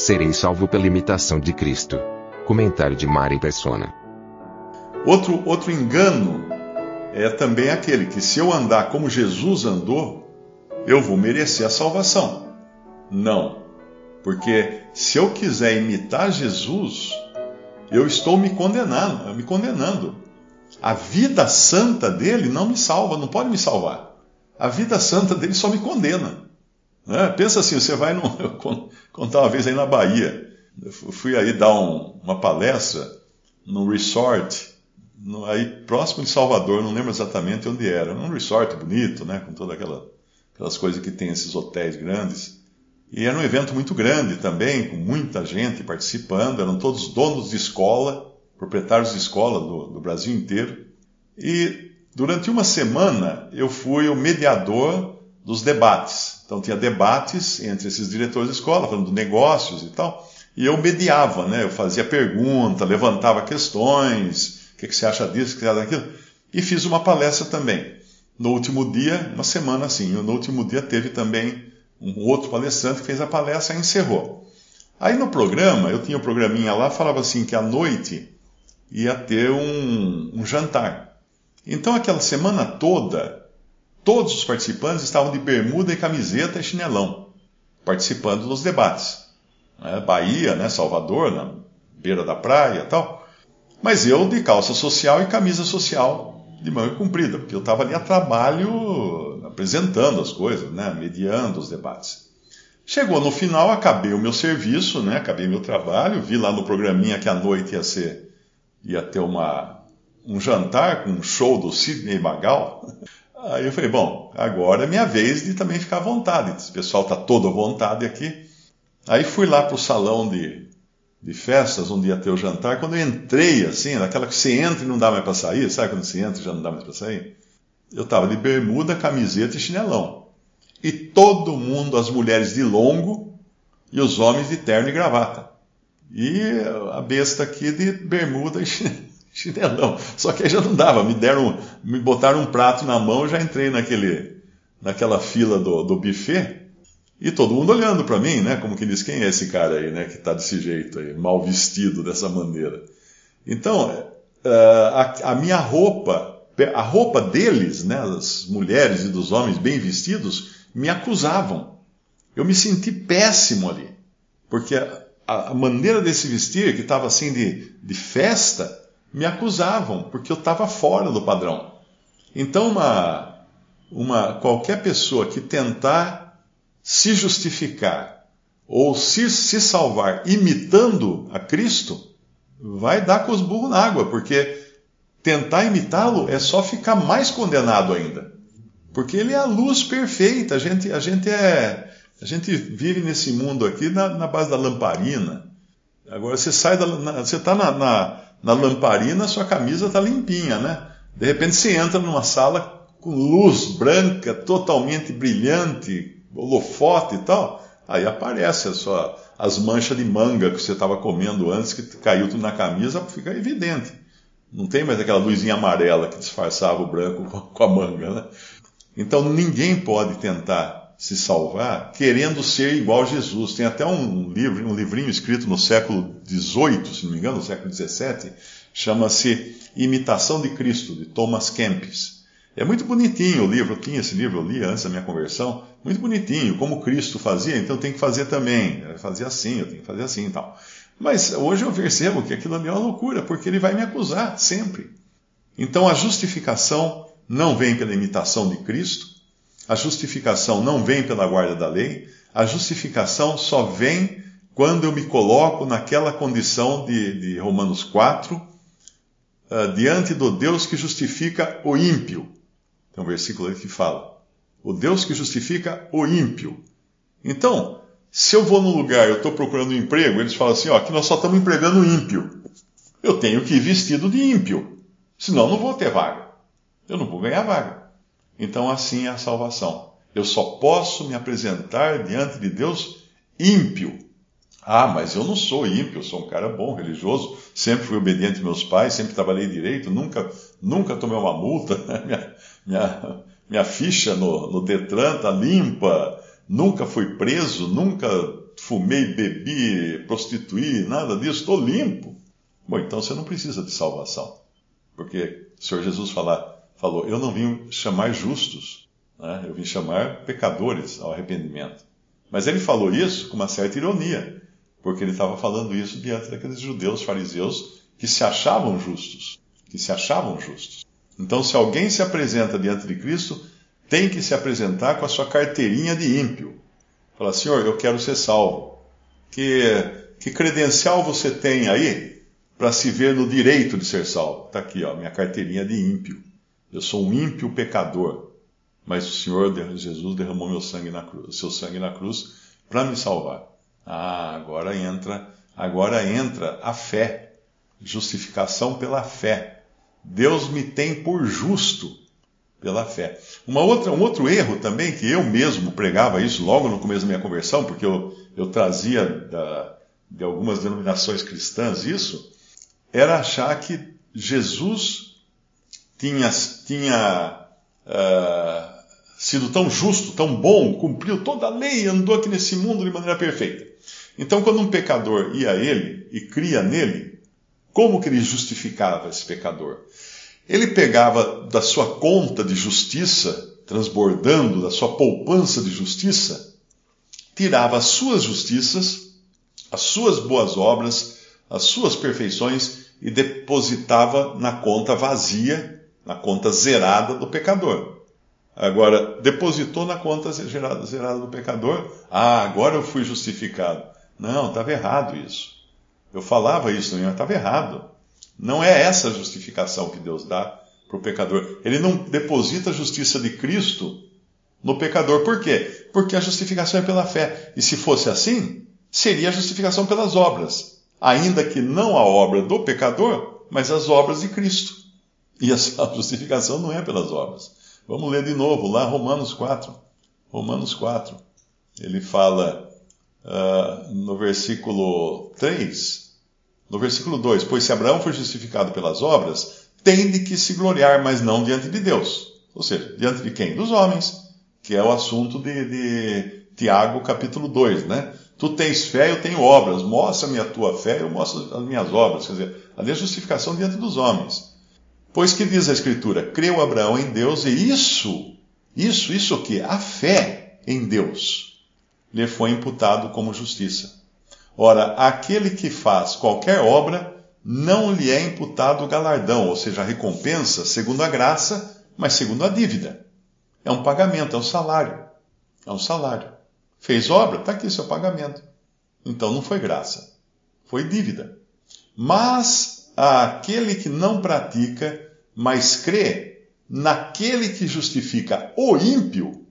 Serei salvo pela imitação de Cristo. Comentário de Mari Persona. Outro, outro engano é também aquele que se eu andar como Jesus andou, eu vou merecer a salvação. Não. Porque se eu quiser imitar Jesus, eu estou me condenando, me condenando. A vida santa dele não me salva, não pode me salvar. A vida santa dele só me condena. Né? Pensa assim, você vai num, eu contar uma vez aí na Bahia, eu fui aí dar um, uma palestra num resort, no, aí próximo de Salvador, não lembro exatamente onde era, num resort bonito, né, com todas aquela, aquelas coisas que tem esses hotéis grandes. E era um evento muito grande também, com muita gente participando, eram todos donos de escola, proprietários de escola do, do Brasil inteiro. E durante uma semana eu fui o mediador dos debates. Então tinha debates entre esses diretores de escola, falando de negócios e tal, e eu mediava, né? Eu fazia pergunta, levantava questões, o que, que você acha disso, o que você acha daquilo, e fiz uma palestra também. No último dia, uma semana assim, no último dia teve também um outro palestrante que fez a palestra e encerrou. Aí no programa, eu tinha um programinha lá, falava assim que à noite ia ter um, um jantar. Então aquela semana toda, todos os participantes estavam de bermuda e camiseta e chinelão, participando dos debates. Né? Bahia, né? Salvador, na beira da praia tal. Mas eu de calça social e camisa social de manga comprida, porque eu estava ali a trabalho apresentando as coisas, né? mediando os debates. Chegou no final, acabei o meu serviço, né? acabei meu trabalho, vi lá no programinha que à noite ia ser, ia ter uma, um jantar com um show do Sidney Magal. Aí eu falei, bom, agora é minha vez de também ficar à vontade. Esse pessoal está todo à vontade aqui. Aí fui lá para o salão de, de festas, onde ia ter o jantar. Quando eu entrei, assim, naquela que você entra e não dá mais para sair, sabe quando você entra e já não dá mais para sair? Eu estava de bermuda, camiseta e chinelão. E todo mundo, as mulheres de longo e os homens de terno e gravata. E a besta aqui de bermuda e chinelão. Só que aí já não dava, me deram, me botaram um prato na mão, já entrei naquele, naquela fila do, do buffet e todo mundo olhando para mim, né? Como que diz, quem é esse cara aí, né? Que está desse jeito aí, mal vestido dessa maneira. Então, a, a minha roupa, a roupa deles, né? Das mulheres e dos homens bem vestidos, me acusavam. Eu me senti péssimo ali. Porque a, a maneira de se vestir, que estava assim de, de festa, me acusavam, porque eu estava fora do padrão. Então, uma, uma, qualquer pessoa que tentar se justificar ou se, se salvar imitando a Cristo, vai dar com os burros na água, porque tentar imitá-lo é só ficar mais condenado ainda. Porque ele é a luz perfeita. A gente, a gente é. A gente vive nesse mundo aqui na, na base da lamparina. Agora você sai da. Na, você está na, na, na, lamparina, sua camisa está limpinha, né? De repente você entra numa sala com luz branca, totalmente brilhante, holofote e tal. Aí aparece sua, as manchas de manga que você estava comendo antes, que caiu tudo na camisa, fica evidente. Não tem mais aquela luzinha amarela que disfarçava o branco com a manga, né? Então ninguém pode tentar se salvar querendo ser igual a Jesus. Tem até um livro, um livrinho escrito no século XVIII, se não me engano, no século XVII, chama-se Imitação de Cristo, de Thomas Kempis. É muito bonitinho o livro, eu tinha esse livro, eu li antes da minha conversão, muito bonitinho, como Cristo fazia, então eu tenho que fazer também, fazer assim, eu tenho que fazer assim e tal. Mas hoje eu percebo que aquilo ali é uma loucura, porque ele vai me acusar sempre. Então a justificação não vem pela imitação de Cristo, a justificação não vem pela guarda da lei, a justificação só vem quando eu me coloco naquela condição de, de Romanos 4, uh, diante do Deus que justifica o ímpio. Tem um versículo aí que fala. O Deus que justifica o ímpio. Então, se eu vou num lugar, eu estou procurando um emprego, eles falam assim: ó, aqui nós só estamos empregando ímpio. Eu tenho que ir vestido de ímpio. Senão não vou ter vaga. Eu não vou ganhar vaga. Então, assim é a salvação. Eu só posso me apresentar diante de Deus ímpio. Ah, mas eu não sou ímpio, eu sou um cara bom, religioso, sempre fui obediente aos meus pais, sempre trabalhei direito, nunca, nunca tomei uma multa, minha, minha, minha ficha no, no Detran está limpa, nunca fui preso, nunca fumei, bebi, prostituí, nada disso, estou limpo. Bom, então você não precisa de salvação, porque o Senhor Jesus fala, falou: Eu não vim chamar justos, né? eu vim chamar pecadores ao arrependimento. Mas ele falou isso com uma certa ironia, porque ele estava falando isso diante daqueles judeus fariseus que se achavam justos, que se achavam justos. Então, se alguém se apresenta diante de Cristo, tem que se apresentar com a sua carteirinha de ímpio. Fala, Senhor, eu quero ser salvo. Que, que credencial você tem aí para se ver no direito de ser salvo? Está aqui, ó, minha carteirinha de ímpio. Eu sou um ímpio pecador, mas o Senhor Jesus derramou meu sangue na cruz, seu sangue na cruz para me salvar. Ah, agora entra, agora entra a fé, justificação pela fé. Deus me tem por justo pela fé. Uma outra, um outro erro também, que eu mesmo pregava isso logo no começo da minha conversão, porque eu, eu trazia da, de algumas denominações cristãs isso, era achar que Jesus tinha, tinha uh, sido tão justo, tão bom, cumpriu toda a lei, andou aqui nesse mundo de maneira perfeita. Então, quando um pecador ia a ele e cria nele, como que ele justificava esse pecador? Ele pegava da sua conta de justiça, transbordando da sua poupança de justiça, tirava as suas justiças, as suas boas obras, as suas perfeições e depositava na conta vazia, na conta zerada do pecador. Agora, depositou na conta zerada, zerada do pecador, ah, agora eu fui justificado. Não, estava errado isso. Eu falava isso, estava errado. Não é essa a justificação que Deus dá para o pecador. Ele não deposita a justiça de Cristo no pecador. Por quê? Porque a justificação é pela fé. E se fosse assim, seria a justificação pelas obras. Ainda que não a obra do pecador, mas as obras de Cristo. E a justificação não é pelas obras. Vamos ler de novo lá, Romanos 4. Romanos 4. Ele fala uh, no versículo 3 no versículo 2: Pois se Abraão foi justificado pelas obras, tem de que se gloriar, mas não diante de Deus. Ou seja, diante de quem? Dos homens, que é o assunto de, de Tiago, capítulo 2, né? Tu tens fé, eu tenho obras. Mostra-me a tua fé, eu mostro as minhas obras. Quer dizer, ali é justificação diante dos homens. Pois que diz a Escritura? Creu Abraão em Deus e isso, isso, isso o que? A fé em Deus lhe foi imputado como justiça. Ora, aquele que faz qualquer obra, não lhe é imputado galardão, ou seja, a recompensa, segundo a graça, mas segundo a dívida. É um pagamento, é um salário. É um salário. Fez obra? Está aqui seu pagamento. Então não foi graça, foi dívida. Mas aquele que não pratica, mas crê naquele que justifica o ímpio,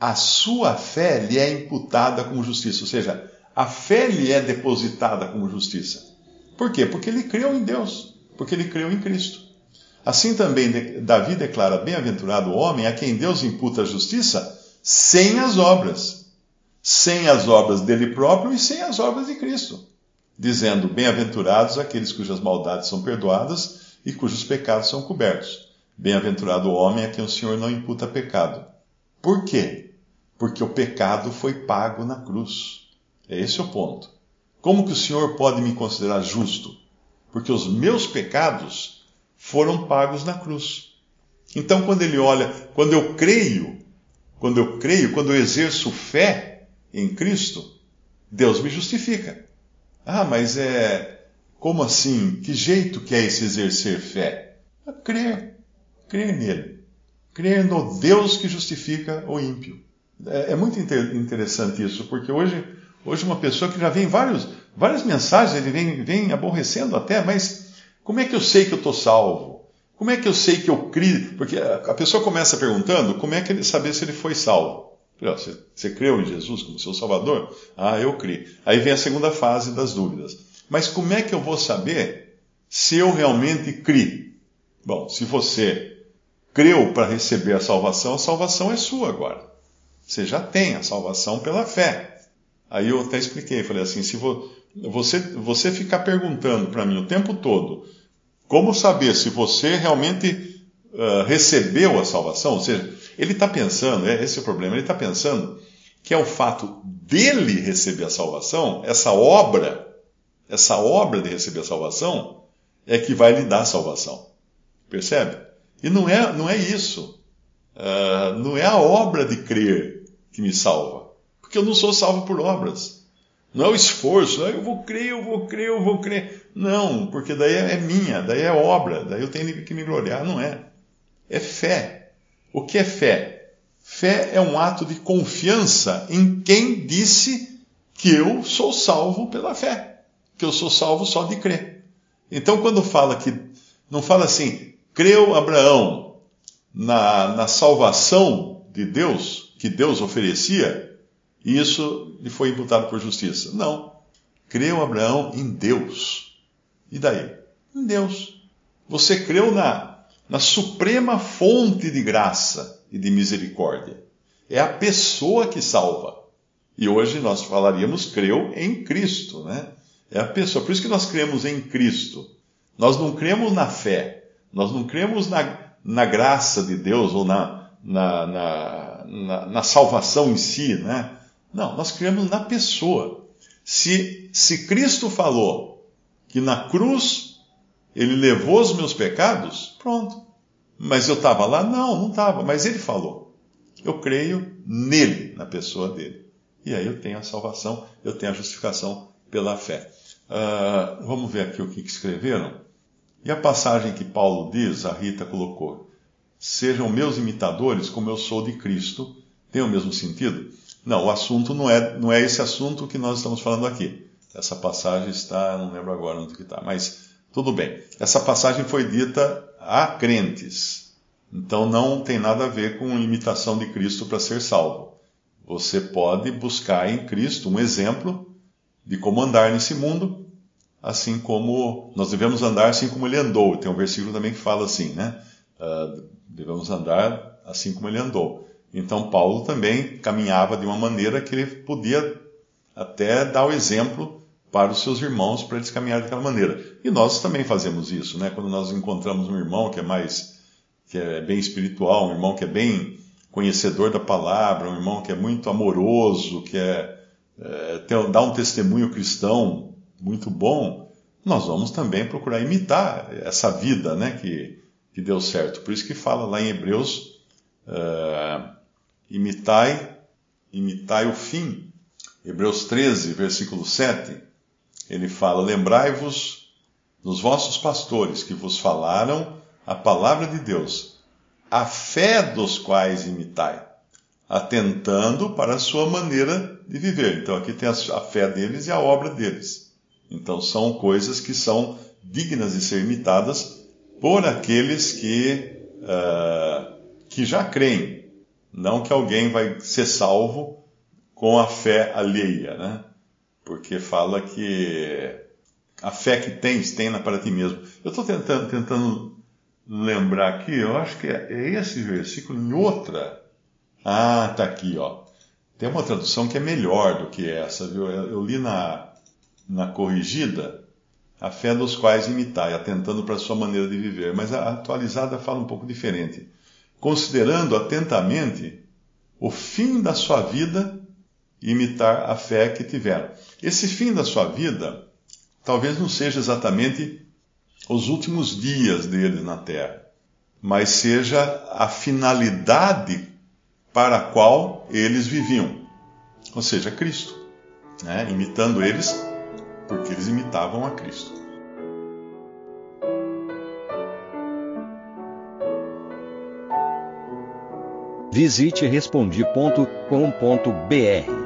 a sua fé lhe é imputada como justiça. Ou seja, a fé lhe é depositada como justiça. Por quê? Porque ele creu em Deus, porque ele creu em Cristo. Assim também Davi declara: Bem-aventurado o homem a quem Deus imputa a justiça sem as obras, sem as obras dele próprio e sem as obras de Cristo, dizendo: Bem-aventurados aqueles cujas maldades são perdoadas e cujos pecados são cobertos. Bem-aventurado o homem a quem o Senhor não imputa pecado. Por quê? Porque o pecado foi pago na cruz. É esse o ponto. Como que o Senhor pode me considerar justo? Porque os meus pecados foram pagos na cruz. Então, quando ele olha, quando eu creio, quando eu creio, quando eu exerço fé em Cristo, Deus me justifica. Ah, mas é. Como assim? Que jeito que é esse exercer fé? É crer. Crer nele. Crer no Deus que justifica o ímpio. É, é muito interessante isso, porque hoje Hoje uma pessoa que já vem vários, várias mensagens, ele vem, vem aborrecendo até, mas como é que eu sei que eu estou salvo? Como é que eu sei que eu criei? Porque a pessoa começa perguntando como é que ele saber se ele foi salvo. Você, você creu em Jesus como seu Salvador? Ah, eu criei. Aí vem a segunda fase das dúvidas. Mas como é que eu vou saber se eu realmente criei? Bom, se você creu para receber a salvação, a salvação é sua agora. Você já tem a salvação pela fé. Aí eu até expliquei, falei assim, se você, você ficar perguntando para mim o tempo todo como saber se você realmente uh, recebeu a salvação? Ou seja, ele está pensando, é, esse é o problema, ele está pensando que é o fato dele receber a salvação, essa obra, essa obra de receber a salvação, é que vai lhe dar a salvação. Percebe? E não é, não é isso. Uh, não é a obra de crer que me salva. Porque eu não sou salvo por obras. Não é o esforço, ah, eu vou crer, eu vou crer, eu vou crer. Não, porque daí é minha, daí é obra, daí eu tenho que me gloriar. Não é. É fé. O que é fé? Fé é um ato de confiança em quem disse que eu sou salvo pela fé, que eu sou salvo só de crer. Então, quando fala que, não fala assim, creu Abraão na, na salvação de Deus, que Deus oferecia, e isso lhe foi imputado por justiça. Não. Creu Abraão em Deus. E daí? Em Deus. Você creu na, na suprema fonte de graça e de misericórdia. É a pessoa que salva. E hoje nós falaríamos creu em Cristo, né? É a pessoa. Por isso que nós cremos em Cristo. Nós não cremos na fé. Nós não cremos na, na graça de Deus ou na, na, na, na, na salvação em si, né? Não, nós cremos na pessoa. Se, se Cristo falou que na cruz ele levou os meus pecados, pronto. Mas eu estava lá? Não, não estava. Mas ele falou. Eu creio nele, na pessoa dele. E aí eu tenho a salvação, eu tenho a justificação pela fé. Uh, vamos ver aqui o que escreveram. E a passagem que Paulo diz, a Rita colocou: Sejam meus imitadores como eu sou de Cristo. Tem o mesmo sentido? Não, o assunto não é, não é esse assunto que nós estamos falando aqui. Essa passagem está, não lembro agora onde que está, mas tudo bem. Essa passagem foi dita a crentes. Então não tem nada a ver com imitação de Cristo para ser salvo. Você pode buscar em Cristo um exemplo de como andar nesse mundo, assim como nós devemos andar assim como ele andou. Tem um versículo também que fala assim, né? Uh, devemos andar assim como ele andou. Então Paulo também caminhava de uma maneira que ele podia até dar o exemplo para os seus irmãos para eles caminharem daquela maneira. E nós também fazemos isso, né? Quando nós encontramos um irmão que é mais que é bem espiritual, um irmão que é bem conhecedor da palavra, um irmão que é muito amoroso, que é, é dá um testemunho cristão muito bom, nós vamos também procurar imitar essa vida, né? Que, que deu certo. Por isso que fala lá em Hebreus, uh, imitai, imitai o fim. Hebreus 13, versículo 7, ele fala: Lembrai-vos dos vossos pastores que vos falaram a palavra de Deus, a fé dos quais imitai, atentando para a sua maneira de viver. Então aqui tem a fé deles e a obra deles. Então são coisas que são dignas de ser imitadas por aqueles que, uh, que já creem. Não que alguém vai ser salvo com a fé alheia, né? Porque fala que a fé que tens, tenha para ti mesmo. Eu estou tentando, tentando lembrar aqui, eu acho que é, é esse versículo em outra. Ah, tá aqui, ó. Tem uma tradução que é melhor do que essa, viu? Eu, eu li na, na corrigida, a fé dos quais imitai, atentando para a sua maneira de viver. Mas a atualizada fala um pouco diferente. Considerando atentamente o fim da sua vida imitar a fé que tiveram. Esse fim da sua vida talvez não seja exatamente os últimos dias deles na terra, mas seja a finalidade para a qual eles viviam, ou seja, Cristo, né? imitando eles, porque eles imitavam a Cristo. Visite respondi.com.br